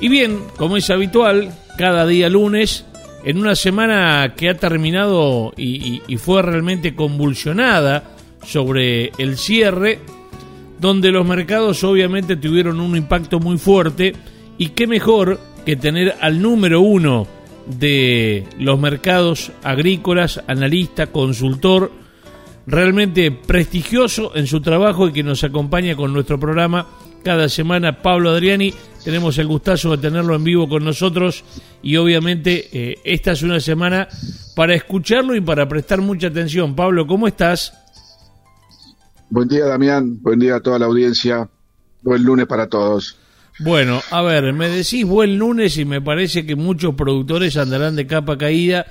Y bien, como es habitual, cada día lunes, en una semana que ha terminado y, fue realmente convulsionada sobre el cierre, donde los mercados obviamente tuvieron un impacto muy fuerte, y qué mejor que tener al número uno de los mercados agrícolas, analista, consultor, realmente prestigioso en su trabajo y que nos acompaña con nuestro programa cada semana, Pablo Adriani. Tenemos el gustazo de tenerlo en vivo con nosotros y obviamente eh, esta es una semana para escucharlo y para prestar mucha atención. Pablo, ¿cómo estás? Buen día, Damián. Buen día a toda la audiencia. Buen lunes para todos. Bueno, a ver, me decís buen lunes y me parece que muchos productores andarán de capa caída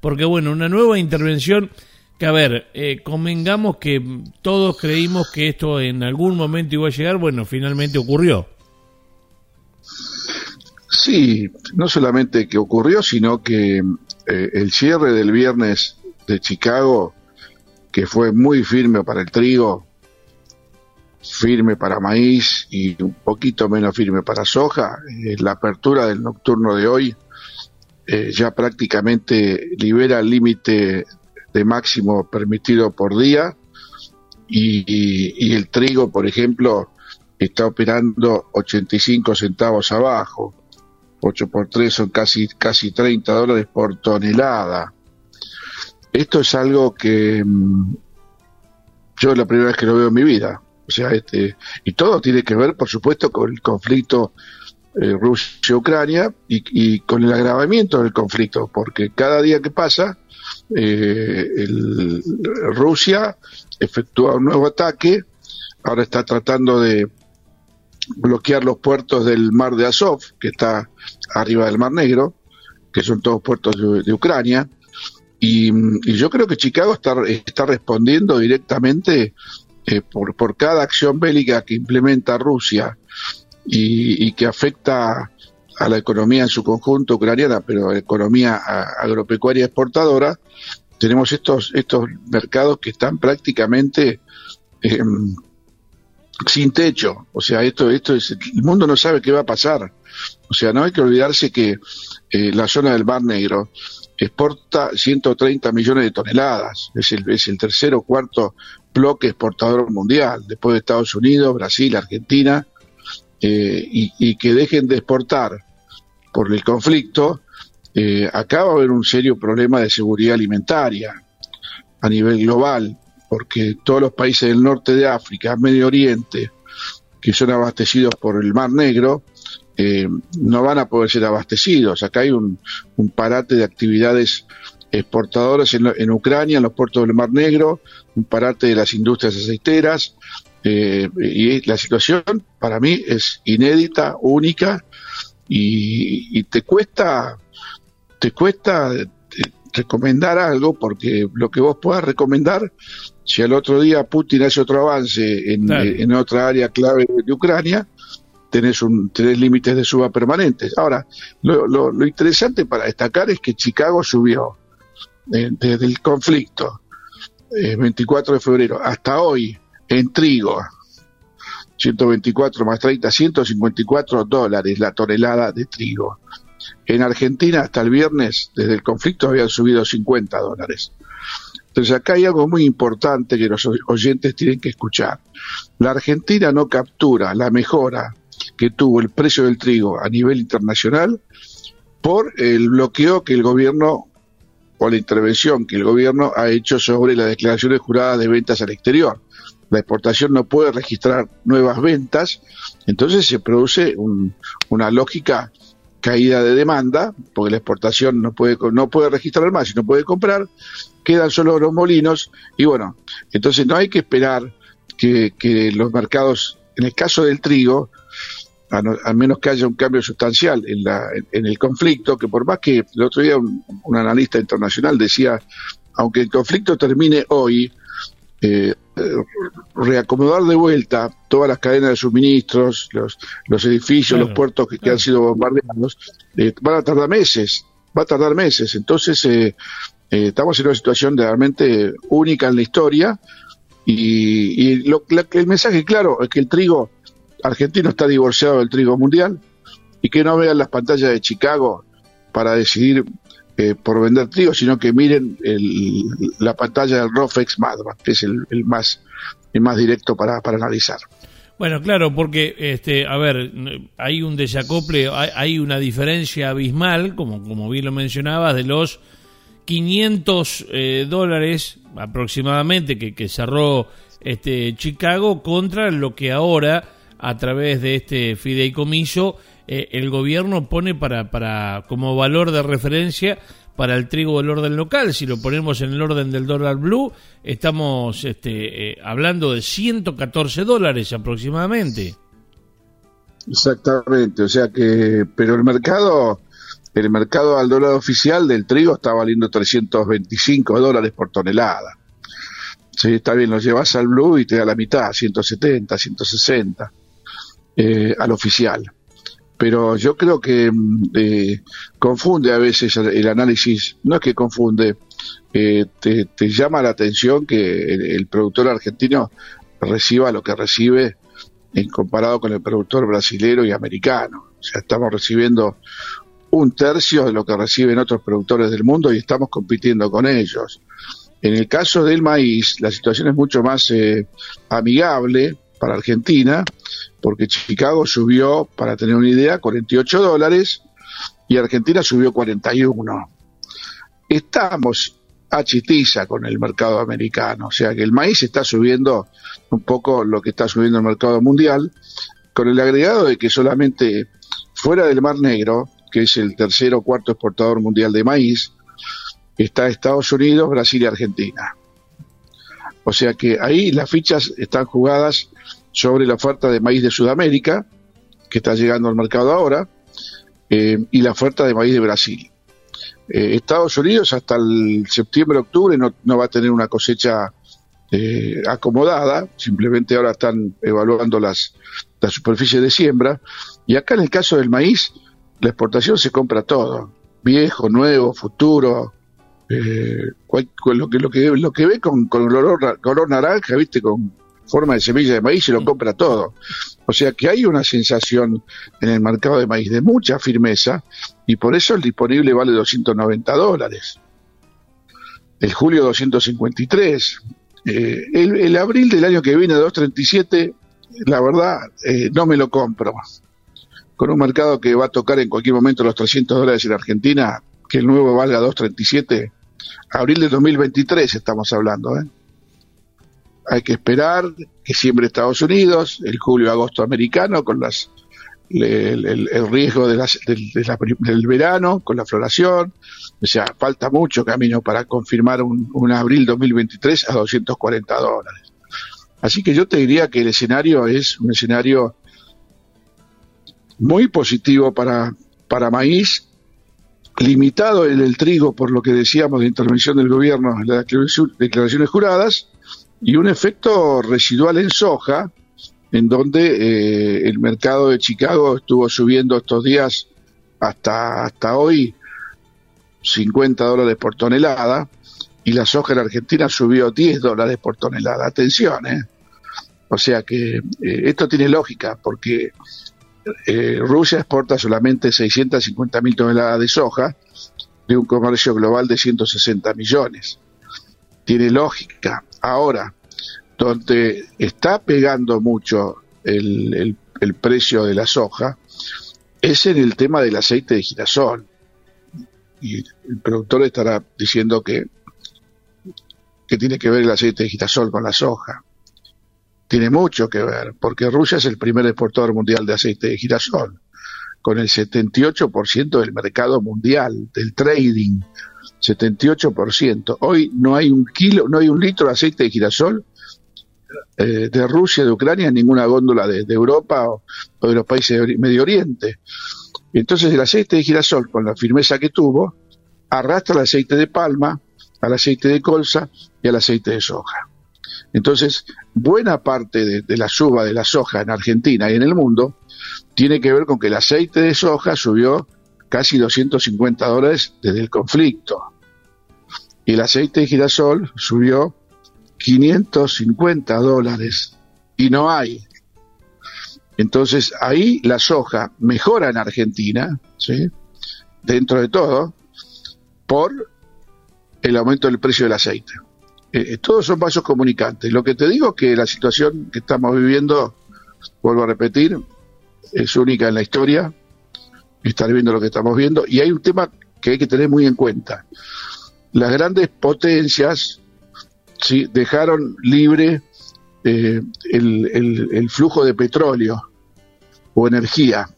porque, bueno, una nueva intervención que a ver, eh, convengamos que todos creímos que esto en algún momento iba a llegar, bueno, finalmente ocurrió. Sí, no solamente que ocurrió, sino que eh, el cierre del viernes de Chicago, que fue muy firme para el trigo, firme para maíz y un poquito menos firme para soja, eh, la apertura del nocturno de hoy eh, ya prácticamente libera el límite de máximo permitido por día y, el trigo, por ejemplo, está operando 85 centavos abajo. 8 por 3 son casi, casi 30 dólares por tonelada. Esto es algo que mm, yo la primera vez que lo veo en mi vida. O sea, este, y todo tiene que ver, por supuesto, con el conflicto eh, Rusia-Ucrania y, y, con el agravamiento del conflicto, porque cada día que pasa eh, el, Rusia efectúa un nuevo ataque, ahora está tratando de bloquear los puertos del mar de Azov, que está arriba del Mar Negro, que son todos puertos de, Ucrania, y, yo creo que Chicago está, está respondiendo directamente eh, por, por cada acción bélica que implementa Rusia y, y que afecta a la economía en su conjunto ucraniana, pero economía agropecuaria exportadora, tenemos estos, estos mercados que están prácticamente em, sin techo. O sea, esto, esto es, el mundo no sabe qué va a pasar. O sea, no hay que olvidarse que eh, la zona del Mar Negro exporta 130 millones de toneladas. Es el, es el tercer o cuarto bloque exportador mundial, después de Estados Unidos, Brasil, Argentina, eh, y, que dejen de exportar por el conflicto, eh, acá va a haber un serio problema de seguridad alimentaria a nivel global, porque todos los países del norte de África, Medio Oriente, que son abastecidos por el Mar Negro, eh, no van a poder ser abastecidos. Acá hay un, parate de actividades exportadoras en, Ucrania, en los puertos del Mar Negro, un parate de las industrias aceiteras, eh, y la situación para mí es inédita, única, y, te cuesta, te cuesta eh, recomendar algo porque lo que vos puedas recomendar, si al otro día Putin hace otro avance en, en otra área clave de Ucrania, tenés, un, tenés límites de suba permanentes. Ahora, lo, lo, interesante para destacar es que Chicago subió eh, desde el conflicto, 24 eh, de febrero, hasta hoy, en trigo, 124 más 30, 154 dólares la tonelada de trigo. En Argentina hasta el viernes, desde el conflicto, habían subido 50 dólares. Entonces acá hay algo muy importante que los oyentes tienen que escuchar. La Argentina no captura la mejora que tuvo el precio del trigo a nivel internacional por el bloqueo que el gobierno o la intervención que el gobierno ha hecho sobre las declaraciones juradas de ventas al exterior la exportación no puede registrar nuevas ventas, entonces se produce una lógica caída de demanda, porque la exportación no puede, no puede registrar más y no puede comprar, quedan solo los molinos, y bueno, entonces no hay que esperar que, los mercados, en el caso del trigo, al menos que haya un cambio sustancial en, la, en, el conflicto, que por más que el otro día un, analista internacional decía, aunque el conflicto termine hoy, eh, reacomodar de vuelta todas las cadenas de suministros, los, los edificios, los puertos que, han sido bombardeados, eh, van a tardar meses, va a tardar meses. Entonces, eh, eh, estamos en una situación realmente única en la historia y, lo, el mensaje claro es que el trigo argentino está divorciado del trigo mundial. y que no vean las pantallas de Chicago para decidir eh, por vender trigo, sino que miren la pantalla del Rofex Madman, que es el, más, el más directo para, para analizar. Bueno, claro, porque, este, a ver, hay un desacople, hay, una diferencia abismal, como, como bien lo mencionabas, de los 500 eh, dólares aproximadamente que, que cerró este Chicago contra lo que ahora, a través de este fideicomiso, eh, el gobierno pone para, para como valor de referencia para el trigo del orden local. Si lo ponemos en el orden del dólar blue, estamos este, eh, hablando de 114 dólares aproximadamente. Exactamente, o sea que, pero el mercado, el mercado al dólar oficial del trigo está valiendo 325 dólares por tonelada. Sí, está bien, lo llevas al blue y te da la mitad, 170, 160, eh, al oficial pero yo creo que mm, eh, confunde a veces el, análisis, no es que confunde, eh, te, llama la atención que el, productor argentino reciba lo que recibe en comparado con el productor brasilero y americano. O sea, estamos recibiendo un tercio de lo que reciben otros productores del mundo y estamos compitiendo con ellos. En el caso del maíz, la situación es mucho más eh, amigable para Argentina, porque Chicago subió, para tener una idea, 48 dólares y Argentina subió 41. Estamos a chitiza con el mercado americano, o sea que el maíz está subiendo un poco lo que está subiendo el mercado mundial, con el agregado de que solamente fuera del Mar Negro, que es el tercer o cuarto exportador mundial de maíz, está Estados Unidos, Brasil y Argentina. O sea que ahí las fichas están jugadas sobre la oferta de maíz de Sudamérica, que está llegando al mercado ahora, eh, y la oferta de maíz de Brasil. Eh, Estados Unidos hasta el septiembre-octubre no, va a tener una cosecha eh, acomodada, simplemente ahora están evaluando las, las superficies de siembra, y acá en el caso del maíz, la exportación se compra todo, viejo, nuevo, futuro, lo, que, lo, que, lo que ve con, con color, color naranja, viste, con forma de semilla de maíz y lo compra todo. O sea que hay una sensación en el mercado de maíz de mucha firmeza y por eso el disponible vale 290 dólares. El julio 253. Eh, el, abril del año que viene 237, la verdad, eh, no me lo compro. Con un mercado que va a tocar en cualquier momento los 300 dólares en Argentina, que el nuevo valga 237, abril de 2023 estamos hablando, ¿eh? hay que esperar que siembre Estados Unidos, el julio-agosto americano, con las el, riesgo de las, del, verano, con la floración. O sea, falta mucho camino para confirmar un, un abril 2023 a 240 dólares. Así que yo te diría que el escenario es un escenario muy positivo para, para maíz, limitado en el trigo por lo que decíamos de intervención del gobierno en las declaraciones juradas, y un efecto residual en soja, en donde eh, el mercado de Chicago estuvo subiendo estos días hasta, hasta hoy 50 dólares por tonelada y la soja en Argentina subió 10 dólares por tonelada. Atención, ¿eh? O sea que eh, esto tiene lógica porque eh, Rusia exporta solamente 650 mil toneladas de soja de un comercio global de 160 millones. Tiene lógica. Ahora, donde está pegando mucho el, el, precio de la soja es en el tema del aceite de girasol. Y el productor estará diciendo que, que tiene que ver el aceite de girasol con la soja. Tiene mucho que ver, porque Rusia es el primer exportador mundial de aceite de girasol, con el 78% del mercado mundial, del trading. 78%. Hoy no hay un kilo, no hay un litro de aceite de girasol eh, de Rusia, de Ucrania, en ninguna góndola de, Europa o, de los países de Medio Oriente. Entonces el aceite de girasol, con la firmeza que tuvo, arrastra el aceite de palma, al aceite de colza y al aceite de soja. Entonces, buena parte de, la suba de la soja en Argentina y en el mundo tiene que ver con que el aceite de soja subió casi 250 dólares desde el conflicto. Y el aceite de girasol subió 550 dólares. Y no hay. Entonces ahí la soja mejora en Argentina, ¿sí? dentro de todo, por el aumento del precio del aceite. Eh, eh, todos son vasos comunicantes. Lo que te digo es que la situación que estamos viviendo, vuelvo a repetir, es única en la historia, estar viendo lo que estamos viendo, y hay un tema que hay que tener muy en cuenta. Las grandes potencias ¿sí? dejaron libre eh, el, flujo de petróleo o energía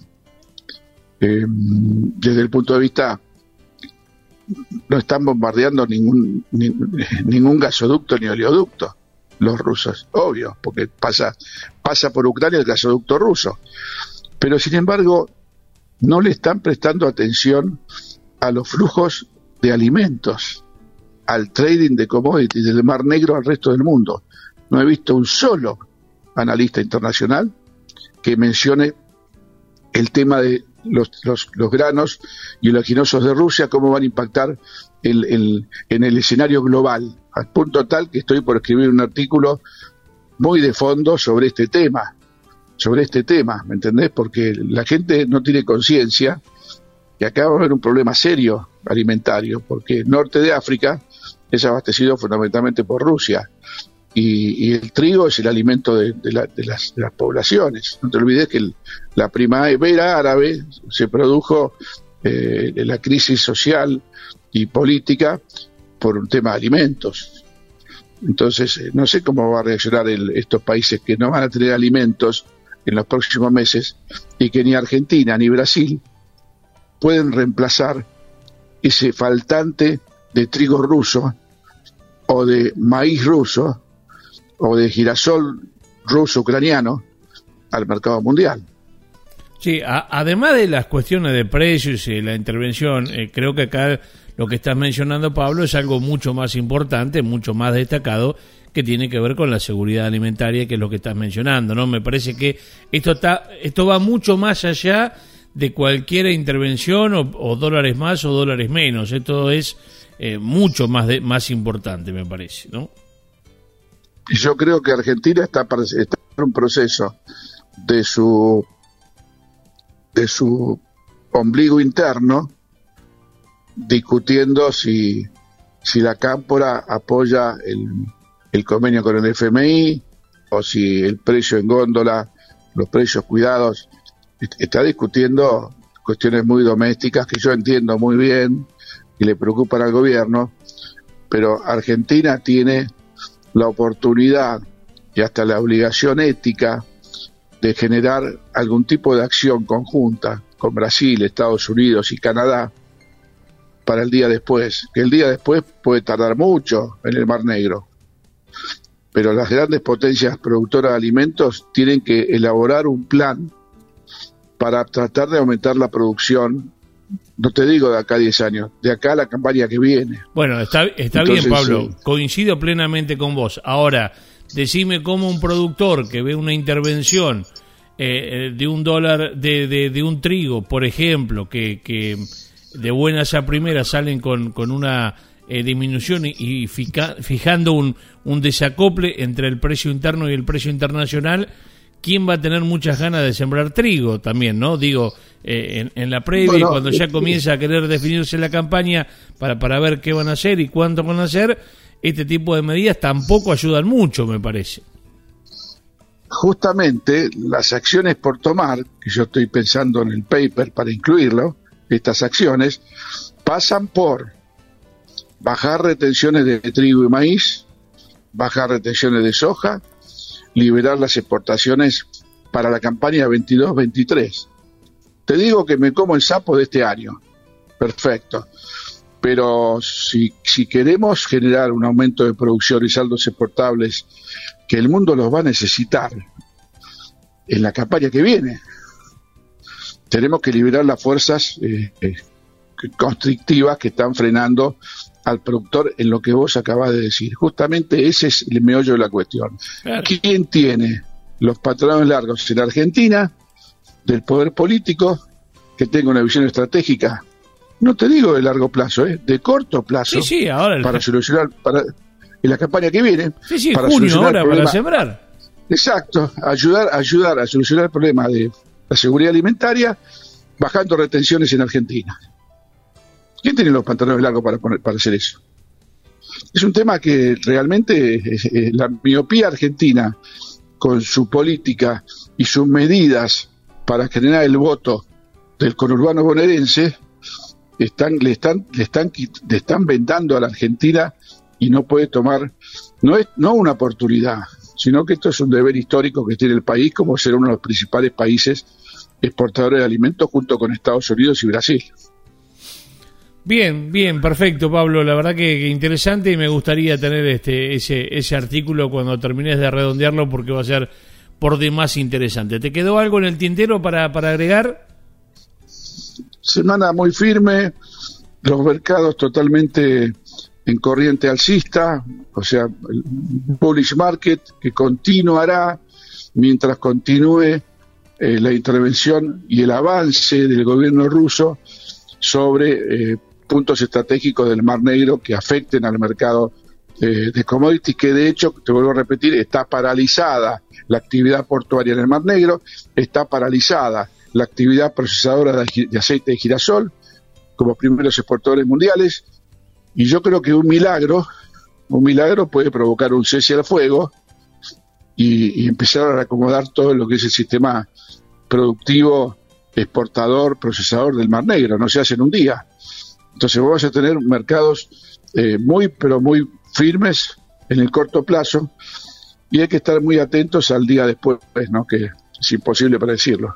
desde el punto de vista no están bombardeando ningún, ningún gasoducto ni oleoducto los rusos, obvio, porque pasa, pasa por Ucrania el gasoducto ruso. Pero sin embargo, no le están prestando atención a los flujos de alimentos, al trading de commodities del Mar Negro al resto del mundo. No he visto un solo analista internacional que mencione el tema de los, los, los granos y los de Rusia, cómo van a impactar en el escenario global, al punto tal que estoy por escribir un artículo muy de fondo sobre este tema, sobre este tema, ¿me entendés? Porque la gente no tiene conciencia que acá va a haber un problema serio alimentario, porque el norte de África es abastecido fundamentalmente por Rusia y, el trigo es el alimento de, las, poblaciones. No te olvides que la primavera árabe se produjo eh, la crisis social y política por un tema de alimentos. Entonces, eh, no sé cómo va a reaccionar estos países que no van a tener alimentos en los próximos meses y que ni Argentina ni Brasil pueden reemplazar ese faltante de trigo ruso o de maíz ruso o de girasol ruso-ucraniano al mercado mundial. Sí, además de las cuestiones de precios y la intervención, eh, creo que acá lo que estás mencionando, Pablo, es algo mucho más importante, mucho más destacado, que tiene que ver con la seguridad alimentaria, que es lo que estás mencionando, ¿no? Me parece que esto está, esto va mucho más allá de cualquier intervención o, dólares más o dólares menos. Esto es eh, mucho más de, más importante, me parece, ¿no? Yo creo que Argentina está, está en un proceso de su de su ombligo interno discutiendo si, si la cámpora apoya el, el convenio con el FMI o si el precio en góndola, los precios cuidados, está discutiendo cuestiones muy domésticas que yo entiendo muy bien y le preocupan al gobierno, pero Argentina tiene la oportunidad y hasta la obligación ética de generar algún tipo de acción conjunta con Brasil, Estados Unidos y Canadá para el día después, que el día después puede tardar mucho en el Mar Negro. Pero las grandes potencias productoras de alimentos tienen que elaborar un plan para tratar de aumentar la producción no te digo de acá a 10 años, de acá a la campaña que viene. Bueno, está, está bien, Pablo, coincido plenamente con vos. Ahora, decime cómo un productor que ve una intervención eh, eh, de un dólar, de, de, un trigo, por ejemplo, que, que de buenas a primeras salen con, con una eh, disminución y, fijando un, un desacople entre el precio interno y el precio internacional, ¿quién va a tener muchas ganas de sembrar trigo también, no? Digo, eh, en, la previa cuando ya comienza a querer definirse la campaña para, para ver qué van a hacer y cuánto van a hacer, este tipo de medidas tampoco ayudan mucho, me parece. Justamente las acciones por tomar, que yo estoy pensando en el paper para incluirlo, estas acciones, pasan por bajar retenciones de trigo y maíz, bajar retenciones de soja, liberar las exportaciones para la campaña 22-23. Te digo que me como el sapo de este año. Perfecto. Pero si, queremos generar un aumento de producción y saldos exportables, que el mundo los va a necesitar en la campaña que viene, tenemos que liberar las fuerzas eh, eh, constrictivas que están frenando al productor en lo que vos acabas de decir. Justamente ese es el meollo de la cuestión. ¿Quién tiene los patrones largos en Argentina del poder político que tenga una visión estratégica? No te digo de largo plazo, ¿eh? de corto plazo. ahora para solucionar para en la campaña que viene. Sí, sí, para junio ahora para sembrar. Exacto, ayudar, ayudar a solucionar el problema de la seguridad alimentaria bajando retenciones en Argentina. ¿Quién tiene los pantalones largos para, poner, para hacer eso? Es un tema que realmente eh, eh, la miopía argentina, con su política y sus medidas para generar el voto del conurbano bonaerense, le, están, le, le están vendando a la Argentina y no puede tomar, no es no una oportunidad, sino que esto es un deber histórico que tiene el país como ser uno de los principales países exportadores de alimentos junto con Estados Unidos y Brasil. Bien, bien, perfecto, Pablo. La verdad que, interesante y me gustaría tener este ese, ese artículo cuando termines de redondearlo porque va a ser por demás interesante. ¿Te quedó algo en el tintero para, para agregar? Semana muy firme, los mercados totalmente en corriente alcista, o sea, el bullish market que continuará mientras continúe eh, la intervención y el avance del gobierno ruso sobre eh, puntos estratégicos del Mar Negro que afecten al mercado eh, de commodities, que de hecho, te vuelvo a repetir, está paralizada la actividad portuaria en el Mar Negro, está paralizada la actividad procesadora de, aceite de girasol como primeros exportadores mundiales, y yo creo que un milagro, un milagro puede provocar un cese al fuego y, empezar a acomodar todo lo que es el sistema productivo, exportador, procesador del Mar Negro, no se hace en un día. Entonces vamos a tener mercados eh, muy, pero muy firmes en el corto plazo y hay que estar muy atentos al día después, ¿no? que es imposible predecirlo.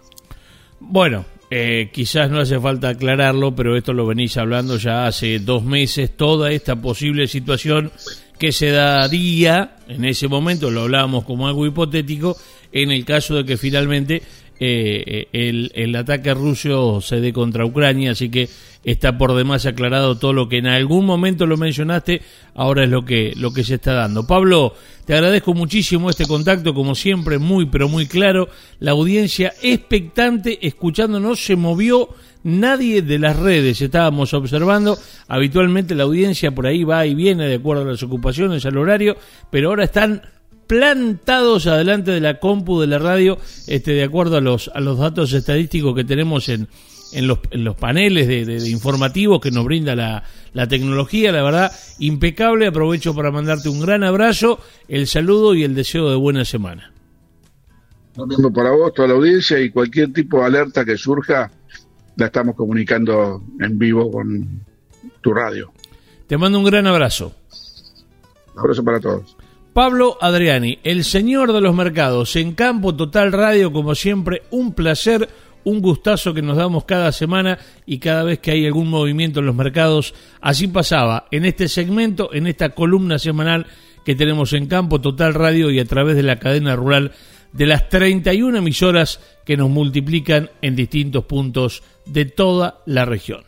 Bueno, eh, quizás no hace falta aclararlo, pero esto lo venís hablando ya hace dos meses, toda esta posible situación que se daría, en ese momento lo hablábamos como algo hipotético, en el caso de que finalmente eh, el, el, ataque ruso se dé contra Ucrania, así que está por demás aclarado todo lo que en algún momento lo mencionaste, ahora es lo que, lo que se está dando. Pablo, te agradezco muchísimo este contacto, como siempre, muy pero muy claro, la audiencia expectante, escuchándonos, se movió nadie de las redes, estábamos observando, habitualmente la audiencia por ahí va y viene de acuerdo a las ocupaciones, al horario, pero ahora están plantados adelante de la compu de la radio, este, de acuerdo a los, a los datos estadísticos que tenemos en, en, los, en los paneles de, informativos que nos brinda la, la tecnología. La verdad, impecable. Aprovecho para mandarte un gran abrazo, el saludo y el deseo de buena semana. Lo mismo para vos, toda la audiencia y cualquier tipo de alerta que surja, la estamos comunicando en vivo con tu radio. Te mando un gran abrazo. Un abrazo para todos. Pablo Adriani, el señor de los mercados, en Campo Total Radio, como siempre, un placer, un gustazo que nos damos cada semana y cada vez que hay algún movimiento en los mercados. Así pasaba en este segmento, en esta columna semanal que tenemos en Campo Total Radio y a través de la cadena rural de las 31 emisoras que nos multiplican en distintos puntos de toda la región.